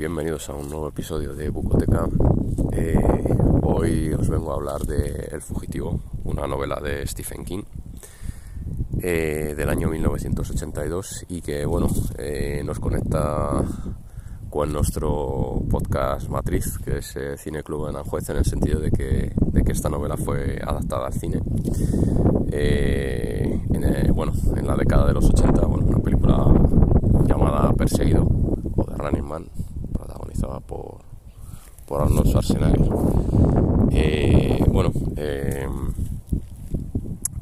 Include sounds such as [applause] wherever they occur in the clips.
Bienvenidos a un nuevo episodio de Bucoteca. Eh, hoy os vengo a hablar de El Fugitivo, una novela de Stephen King eh, del año 1982 y que bueno eh, nos conecta con nuestro podcast matriz, que es Cine Club en Aranjuez, en el sentido de que, de que esta novela fue adaptada al cine. En, bueno, en la década de los 80, bueno, una película llamada Perseguido o de Running Man, por, por Arnold Schwarzenegger. Eh, bueno, eh,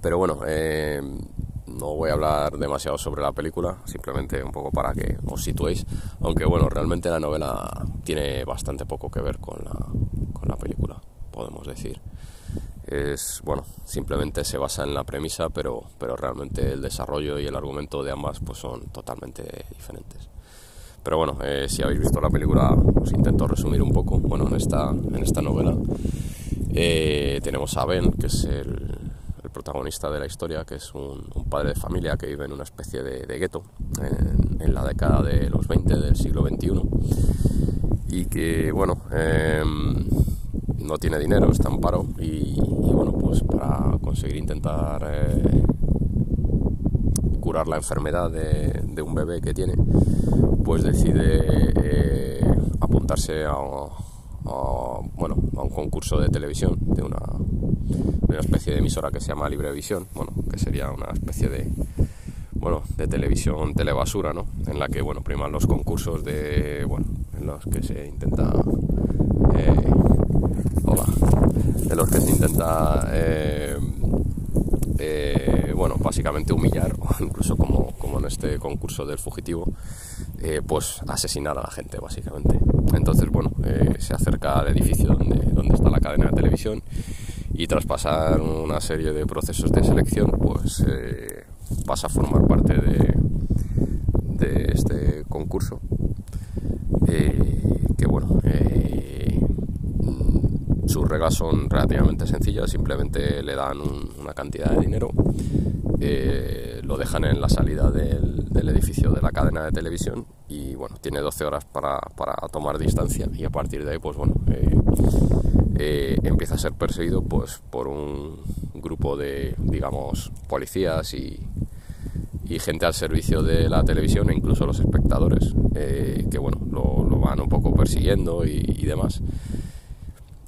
pero bueno, eh, no voy a hablar demasiado sobre la película, simplemente un poco para que os situéis, aunque bueno, realmente la novela tiene bastante poco que ver con la, con la película, podemos decir. Es, bueno, simplemente se basa en la premisa, pero, pero realmente el desarrollo y el argumento de ambas pues son totalmente diferentes. Pero bueno, eh, si habéis visto la película, os intento resumir un poco. Bueno, en esta, en esta novela eh, tenemos a Ben, que es el, el, protagonista de la historia, que es un, un, padre de familia que vive en una especie de, de gueto en, en, la década de los 20 del siglo XXI. Y que, bueno, eh, no tiene dinero, está en paro y, y bueno, pues para conseguir intentar eh, curar la enfermedad de, de, un bebé que tiene, pues decide eh, apuntarse a, bueno, a un concurso de televisión de una, especie de emisora que se llama Librevisión, bueno, que sería una especie de bueno, de televisión telebasura, ¿no? En la que, bueno, priman los concursos de, bueno, en los que se intenta eh, los que se intenta eh, eh, bueno, básicamente humillar, [laughs] incluso como, como, en este concurso del fugitivo, eh, pues asesinar a la gente, básicamente. Entonces, bueno, eh, se acerca al edificio donde, donde está la cadena de televisión y tras pasar una serie de procesos de selección, pues eh, pasa a formar parte de, este concurso. que bueno, sus reglas son relativamente sencillas, simplemente le dan un, una cantidad de dinero, eh, lo dejan en la salida del, edificio de la cadena de televisión y bueno, tiene 12 horas para, para tomar distancia y a partir de ahí pues bueno, eh, eh, empieza a ser perseguido pues por un grupo de digamos policías y, y gente al servicio de la televisión e incluso los espectadores que bueno, lo, lo, van un poco persiguiendo y, y demás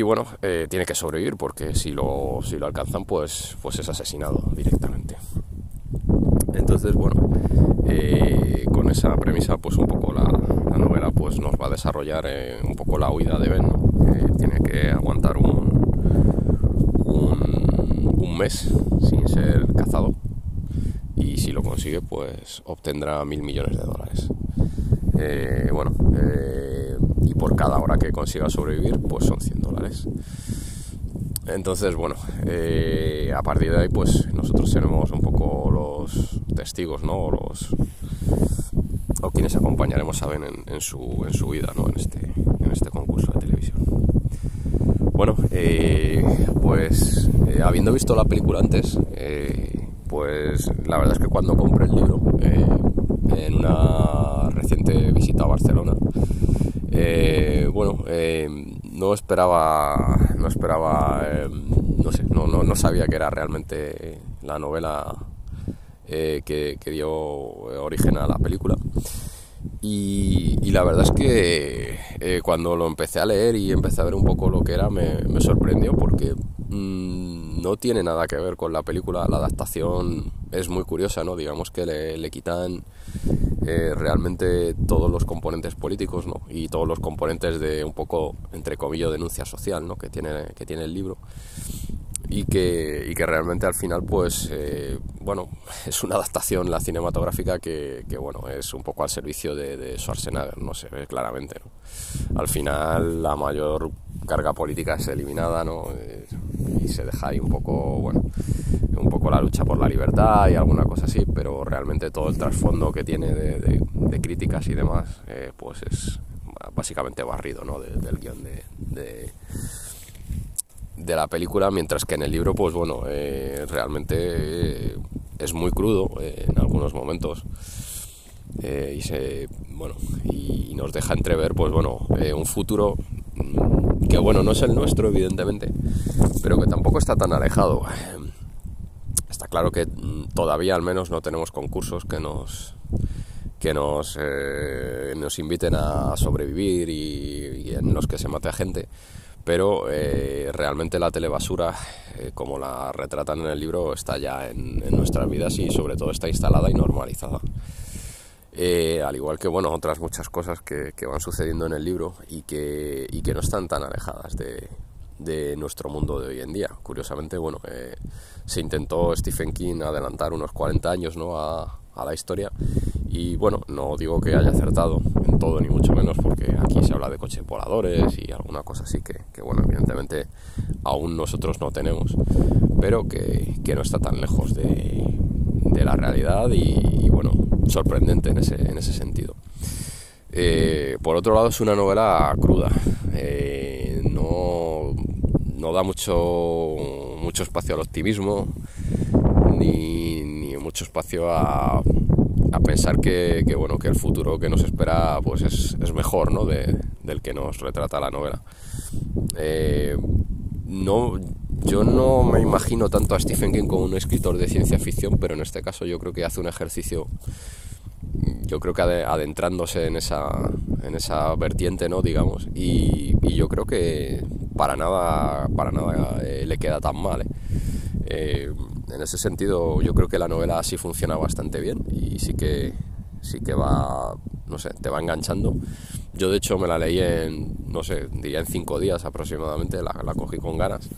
y bueno, eh, tiene que sobrevivir porque si lo, si lo alcanzan pues, pues es asesinado directamente. Entonces, bueno, eh, con esa premisa pues un poco la, la, novela pues nos va a desarrollar eh, un poco la huida de Ben. tiene que aguantar un, un, mes sin ser cazado y si lo consigue pues obtendrá mil millones de dólares. bueno, y por cada hora que consiga sobrevivir pues son 100 dólares. Entonces, bueno, eh, a partir de ahí, pues nosotros seremos un poco los testigos, ¿no? Los, o quienes acompañaremos, saben, en, su, en su vida, ¿no? En este, en este concurso de televisión. Bueno, eh, pues eh, habiendo visto la película antes, pues la verdad es que cuando compré el libro, en una reciente visita a Barcelona, bueno, no esperaba, no esperaba, em, no sé, no, no, sabía que era realmente la novela eh, que, dio origen a la película. Y, la verdad es que eh, cuando lo empecé a leer y empecé a ver un poco lo que era, me, sorprendió porque mm, no tiene nada que ver con la película. La adaptación es muy curiosa, ¿no? Digamos que le quitan eh, realmente todos los componentes políticos ¿no? y todos los componentes de un poco, entre comillas, denuncia social ¿no? que, tiene, que tiene el libro y que, y que realmente al final pues eh, bueno [laughs] es una adaptación la cinematográfica que, que, bueno es un poco al servicio de, de Schwarzenegger no se ve claramente ¿no? al final la mayor carga política es eliminada ¿no? Eh, y se deja ahí un poco bueno un poco la lucha por la libertad y alguna cosa así, pero realmente todo el trasfondo que tiene de, críticas y demás, eh, pues es básicamente barrido ¿no? del guion de, de, la película, mientras que en el libro, pues bueno, eh, realmente es muy crudo eh, en algunos momentos. y se bueno y nos deja entrever pues bueno un futuro mm, que bueno no es el nuestro evidentemente pero que tampoco está tan alejado Está claro que mm, todavía al menos no tenemos concursos que nos que nos, eh, nos inviten a sobrevivir y, en los que se mate a gente, pero eh, realmente la telebasura, eh, como la retratan en el libro, está ya en, nuestras vidas y sobre todo está instalada y normalizada. al igual que bueno, otras muchas cosas que, que, van sucediendo en el libro y que, y que no están tan alejadas de, de nuestro mundo de hoy en día. Curiosamente, bueno, eh, se intentó Stephen King adelantar unos 40 años ¿no? a, la historia y bueno, no digo que haya acertado en todo ni mucho menos porque aquí se habla de coches voladores y alguna cosa así que, bueno, evidentemente aún nosotros no tenemos, pero que, no está tan lejos de, la realidad y, bueno, sorprendente en ese, en ese sentido. Eh, por otro lado es una novela cruda, eh, no no da mucho, mucho espacio al optimismo ni, mucho espacio a, a pensar que, bueno, que el futuro que nos espera pues es, mejor ¿no? del que nos retrata la novela. Eh, no, yo no me imagino tanto a Stephen King como un escritor de ciencia ficción, pero en este caso yo creo que hace un ejercicio yo creo que adentrándose en esa, en esa vertiente, ¿no? Digamos, y, yo creo que para nada, para nada eh, le queda tan mal. ¿eh? Eh, en ese sentido, yo creo que la novela sí funciona bastante bien y sí que, sí que va, no sé, te va enganchando. Yo de hecho me la leí en, no sé, diría en cinco días aproximadamente, la, la cogí con ganas.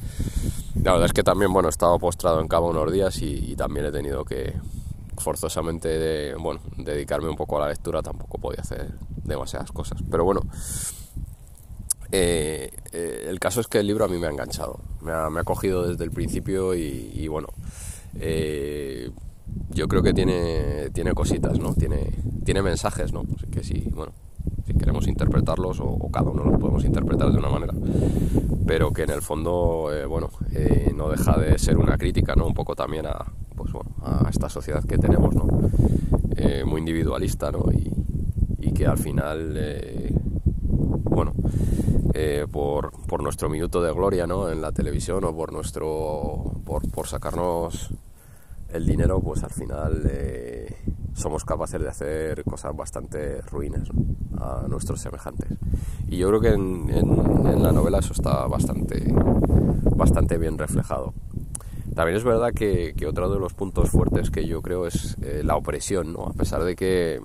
La verdad es que también, bueno, he estado postrado en cama unos días y también he tenido que, forzosamente bueno, dedicarme un poco a la lectura tampoco podía hacer demasiadas cosas. Pero bueno, eh, eh, el caso es que el libro a mí me ha enganchado, me ha, me cogido desde el principio y, bueno, eh, yo creo que tiene, tiene cositas, ¿no? Tiene, tiene mensajes, ¿no? Así que sí, bueno, si queremos interpretarlos o, cada uno los podemos interpretar de una manera, pero que en el fondo, bueno, no deja de ser una crítica, ¿no? Un poco también a, pues bueno, a esta sociedad que tenemos, ¿no? Eh, muy individualista, ¿no? Y, que al final, eh, eh, por, por, nuestro minuto de gloria, ¿no? En la televisión o por nuestro, por, por sacarnos el dinero, pues al final somos capaces de hacer cosas bastante ruines a nuestros semejantes. Y yo creo que en, en, la novela eso está bastante, bastante bien reflejado. También es verdad que, otro de los puntos fuertes que yo creo es eh, la opresión, ¿no? A pesar de que,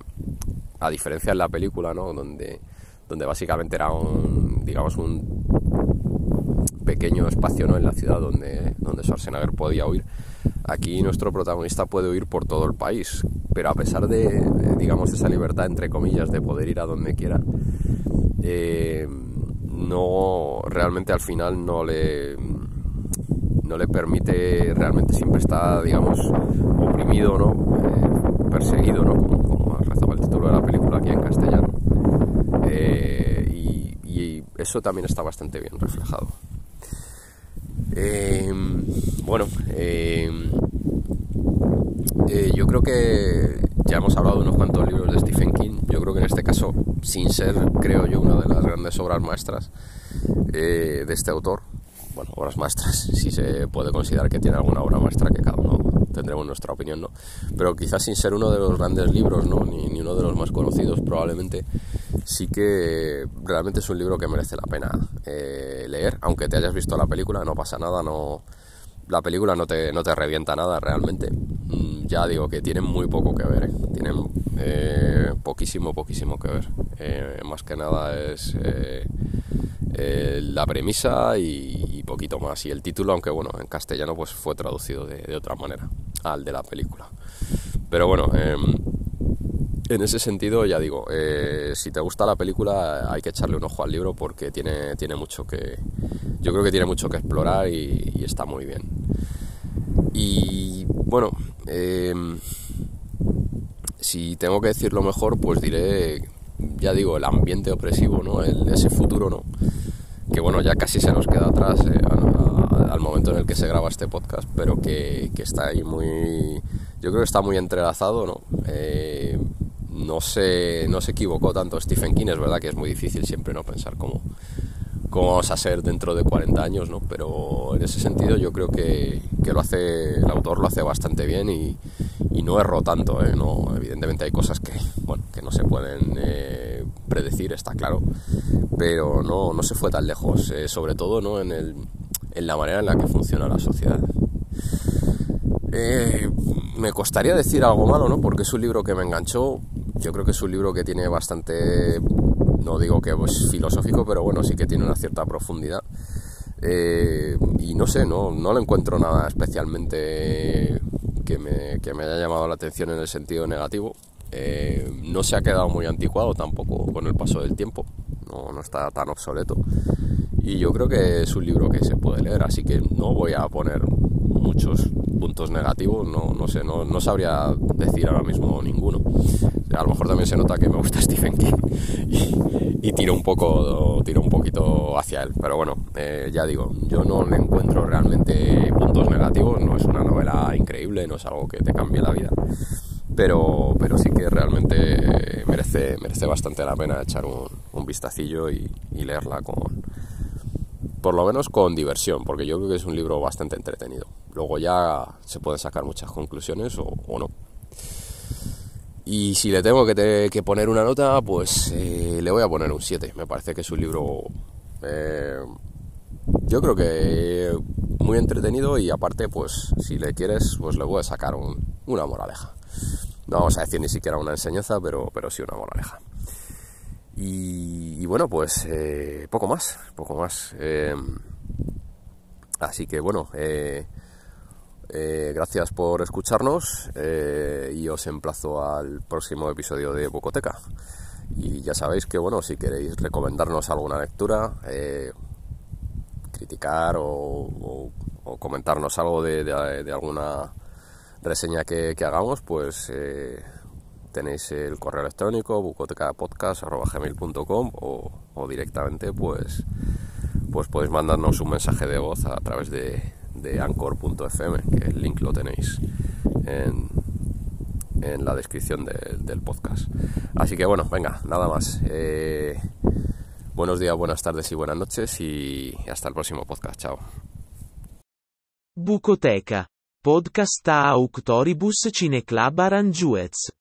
a diferencia en la película, ¿no? Donde, donde básicamente era un, digamos, un pequeño espacio, ¿no? En la ciudad donde, donde Schwarzenegger podía huir. Aquí nuestro protagonista puede huir por todo el país, pero a pesar de, digamos, esa libertad, entre comillas, de poder ir a donde quiera, eh, no realmente al final no le no le permite realmente siempre está digamos oprimido no eh, perseguido no como, rezaba el título de la película aquí en castellano eh, eso también está bastante bien reflejado bueno yo creo que ya hemos hablado de unos cuantos libros de Stephen King. Yo creo que en este caso, sin ser, creo yo, una de las grandes obras maestras eh, de este autor, bueno, obras maestras, [laughs] si se puede considerar que tiene alguna obra maestra, que cada uno tendremos nuestra opinión, ¿no? Pero quizás sin ser uno de los grandes libros, ¿no? Ni uno de los más conocidos, probablemente, sí que realmente es un libro que merece la pena eh, leer, aunque te hayas visto la película, no pasa nada, no la película no te, no te revienta nada realmente. Mm, ya digo que tienen muy poco que ver, ¿eh? tienen eh, poquísimo, poquísimo que ver. Eh, más que nada es la premisa y, poquito más. Y el título, aunque bueno, en castellano pues fue traducido de, de otra manera al de la película. Pero bueno, em, en ese sentido, ya digo, si te gusta la película hay que echarle un ojo al libro porque tiene, tiene mucho que... Yo creo que tiene mucho que explorar y está muy bien. Y bueno, em, si tengo que decirlo mejor, pues diré, ya digo, el ambiente opresivo, ¿no? El, ese futuro, ¿no? Que bueno, ya casi se nos queda atrás eh, al momento en el que se graba este podcast, pero que, está ahí muy... Yo creo que está muy entrelazado, ¿no? No, se, no se equivocó tanto Stephen King, es verdad que es muy difícil siempre no pensar cómo, cómo vamos a ser dentro de 40 años, ¿no? Pero en ese sentido yo creo que, que lo hace, el autor lo hace bastante bien y, no erró tanto, ¿eh? No, evidentemente hay cosas que, bueno, que no se pueden eh, predecir, está claro, pero no, no se fue tan lejos, eh, sobre todo ¿no? en, el, en la manera en la que funciona la sociedad. Me costaría decir algo malo, ¿no? Porque es un libro que me enganchó. Yo creo que es un libro que tiene bastante no digo que es filosófico, pero bueno, sí que tiene una cierta profundidad. Eh, y no sé, no, no le encuentro nada especialmente que me, que me, haya llamado la atención en el sentido negativo. Eh, no se ha quedado muy anticuado tampoco con el paso del tiempo, no, no, está tan obsoleto. Y yo creo que es un libro que se puede leer, así que no voy a poner muchos puntos negativos, no, no sé, no, no sabría decir ahora mismo ninguno. A lo mejor también se nota que me gusta [laughs] Stephen King y, tiro un poco, tiro un poquito hacia él. Pero bueno, eh, ya digo, yo no le encuentro realmente puntos negativos. No es una novela increíble, no es algo que te cambie la vida. Pero, pero sí que realmente merece, merece bastante la pena echar un, un vistacillo y, leerla con, por lo menos con diversión, porque yo creo que es un libro bastante entretenido. Luego ya se pueden sacar muchas conclusiones o no. Y si le tengo que, poner una nota, pues eh, le voy a poner un 7. Me parece que es un libro, eh, yo creo que muy entretenido y aparte, pues si le quieres, pues le voy a sacar una moraleja. No vamos a decir ni siquiera una enseñanza, pero, pero sí una moraleja. Y, bueno, pues eh, poco más, poco más. así que bueno, eh, gracias por escucharnos eh, y os emplazo al próximo episodio de Bocoteca. Y ya sabéis que, bueno, si queréis recomendarnos alguna lectura, eh, criticar o, comentarnos algo de, alguna reseña que, hagamos, pues tenéis el correo electrónico bucotecapodcast.com o, o directamente pues, pues podéis mandarnos un mensaje de voz a través de, de anchor.fm, que el link lo tenéis en, en la descripción del podcast. Así que bueno, venga, nada más. Eh, buenos días, buenas tardes y buenas noches y hasta el próximo podcast. Chao. Bucoteca. Podcast a Auctoribus Cineclub Aranjuez.